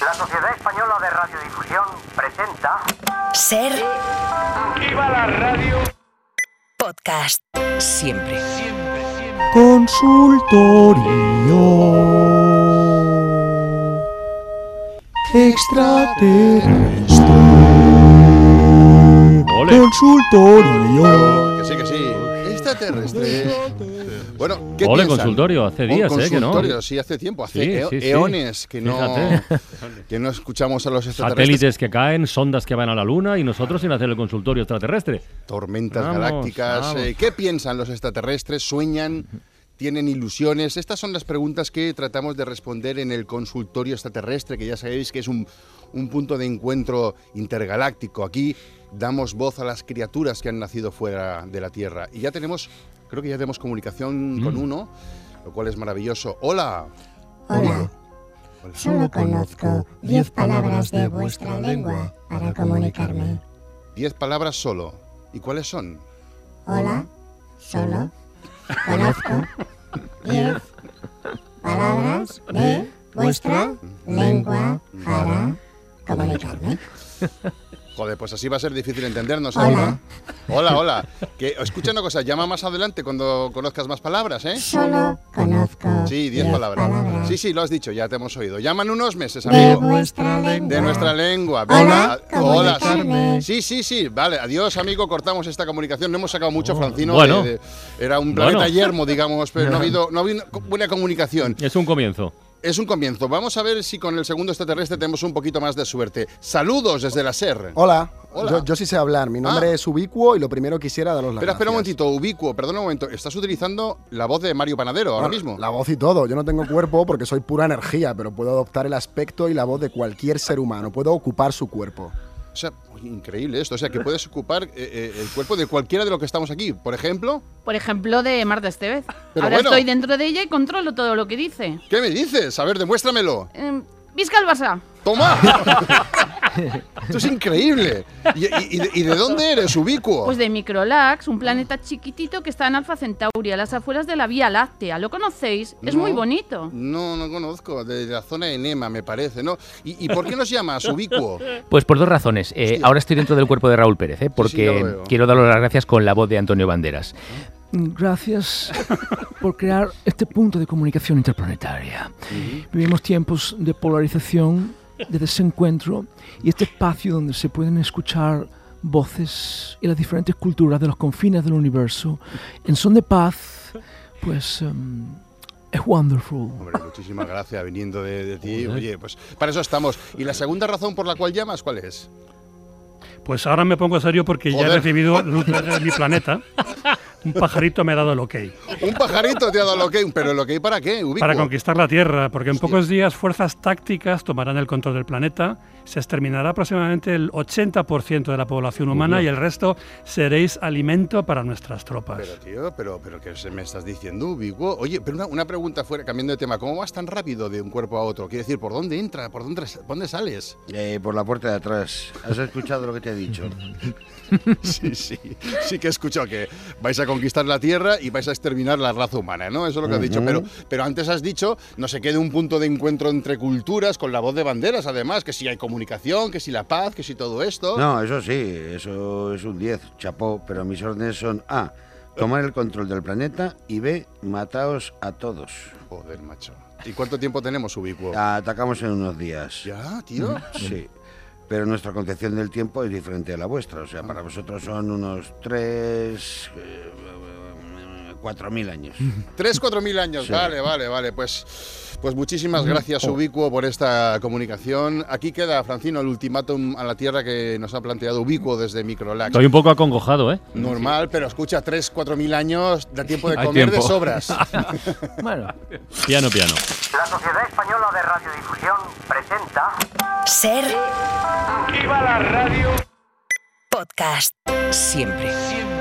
La Sociedad Española de Radiodifusión presenta Ser ¡Viva la radio! podcast. Siempre. Consultorio extraterrestre. Ole. Consultorio. Extraterrestre. Bueno, ¿qué Ole, piensan? consultorio, hace Un días, ¿eh? Que no. consultorio, sí, hace tiempo, hace Sí, eo- sí, sí. eones que no, Fíjate. que no escuchamos a los extraterrestres. Satélites que caen, sondas que van a la luna y nosotros sin hacer el consultorio extraterrestre. Tormentas Vamos, galácticas. vamos. eh, ¿Qué piensan los extraterrestres? ¿Sueñan? ¿Tienen ilusiones? Estas son las preguntas que tratamos de responder en el consultorio extraterrestre, que ya sabéis que es un, un punto de encuentro intergaláctico. Aquí damos voz a las criaturas que han nacido fuera de la Tierra. Y ya tenemos, creo que ya tenemos comunicación con Mm. uno, lo cual es maravilloso. Hola. Hola, solo conozco diez palabras de vuestra lengua para comunicarme. Diez palabras solo. ¿Y cuáles son? Hola, solo conozco diez palabras de vuestra lengua para comunicarme. Joder, pues así va a ser difícil entendernos, Hola. amigo. Hola, hola. Que escucha una cosa, llama más adelante cuando conozcas más palabras, ¿eh? Solo conozco Sí, diez palabras. Sí, sí, lo has dicho, ya te hemos oído. Llaman unos meses, de amigo. vuestra lengua. De nuestra lengua. Hola, Venga, hola. comunicarme. Sí, sí, sí. Vale, adiós, amigo. Cortamos esta comunicación. No hemos sacado mucho, Francino. Bueno. de- de- era un planeta Bueno. yermo, digamos, pero no ha habido, no ha habido buena comunicación. Es un comienzo. Es un comienzo. Vamos a ver si con el segundo extraterrestre tenemos un poquito más de suerte. Saludos desde la SER. Hola. Hola. Yo, yo sí sé hablar. Mi nombre Ah. es Ubicuo y lo primero quisiera daros las Espera, espera un momentito, ubicuo, perdona un momento. Estás utilizando la voz de Mario Panadero ahora Bueno, mismo. La voz y todo. Yo no tengo cuerpo porque soy pura energía, pero puedo adoptar el aspecto y la voz de cualquier ser humano. Puedo ocupar su cuerpo. O sea, increíble esto. O sea, que puedes ocupar eh, eh, el cuerpo de cualquiera de los que estamos aquí. Por ejemplo, Por ejemplo, de Marta Estevez. Pero Ahora bueno. estoy dentro de ella y controlo todo lo que dice. ¿qué me dices? A ver, demuéstramelo. Eh, Visca el Barça. ¡Toma! esto es increíble. ¿Y, y- y de, dónde eres, ubicuo? Pues de Microlax, un planeta chiquitito que está en Alfa Centauri, a las afueras de la Vía Láctea. ¿Lo conocéis? Es No. muy bonito. No, no conozco. De la zona de Nema, me parece, ¿no? ¿Y, y por qué nos llamas ubicuo? Pues por dos razones. Eh, ahora estoy dentro del cuerpo de Raúl Pérez, ¿eh? porque quiero darle las gracias con la voz de Antonio Banderas. Gracias por crear este punto de comunicación interplanetaria. Vivimos tiempos de polarización, de desencuentro y este espacio donde se pueden escuchar voces y las diferentes culturas de los confines del universo en son de paz, pues em, es wonderful. Hombre, muchísimas gracias viniendo de, de ti. Oye, pues para eso estamos. ¿Y la segunda razón por la cual llamas, cuál es? Pues ahora me pongo serio porque ya he recibido luz de mi planeta. Un pajarito me ha dado el ok. Un pajarito te ha dado el ok, pero el ok para qué, ubicuo? Para conquistar la Tierra, porque en Hostia. pocos días fuerzas tácticas tomarán el control del planeta, se exterminará aproximadamente el 80% de la población humana y el resto seréis alimento para nuestras tropas. Pero tío, pero, pero ¿qué se me estás diciendo, ubicuo? Oye, pero una, una pregunta fuera, cambiando de tema. ¿Cómo vas tan rápido de un cuerpo a otro? Quiero decir, ¿por dónde entra? ¿Por dónde, por dónde sales? Eh, por la puerta de atrás. ¿Has escuchado lo que te he dicho? Sí, sí. Sí que he escuchado que vais a conquistar la Tierra y vais a exterminar la raza humana, ¿no? Eso es lo que has dicho. Pero, pero antes has dicho, no se quede un punto de encuentro entre culturas con la voz de banderas, además, que si hay comunicación, que si la paz, que si todo esto. No, eso sí, eso es un 10, chapó, pero mis órdenes son A, tomar el control del planeta y B, mataos a todos. Joder, macho. ¿Y cuánto tiempo tenemos, Ubicuo? Atacamos en unos días. ¿Ya, tío? Sí. Pero nuestra concepción del tiempo es diferente a la vuestra. O sea, para vosotros son unos tres, eh, 4.000 años. 3, 4.000 años, vale, vale, vale. Pues, pues muchísimas mm. gracias, oh. Ubicuo, por esta comunicación. Aquí queda, Francino, el ultimátum a la Tierra que nos ha planteado Ubicuo desde Microlax. Estoy un poco acongojado, ¿eh? Normal, pero escucha, 3, 4.000 años, da tiempo de comer de sobras. bueno, piano, piano. La Sociedad Española de Radiodifusión presenta... Ser... ¡Viva la radio! Podcast. Siempre. Siempre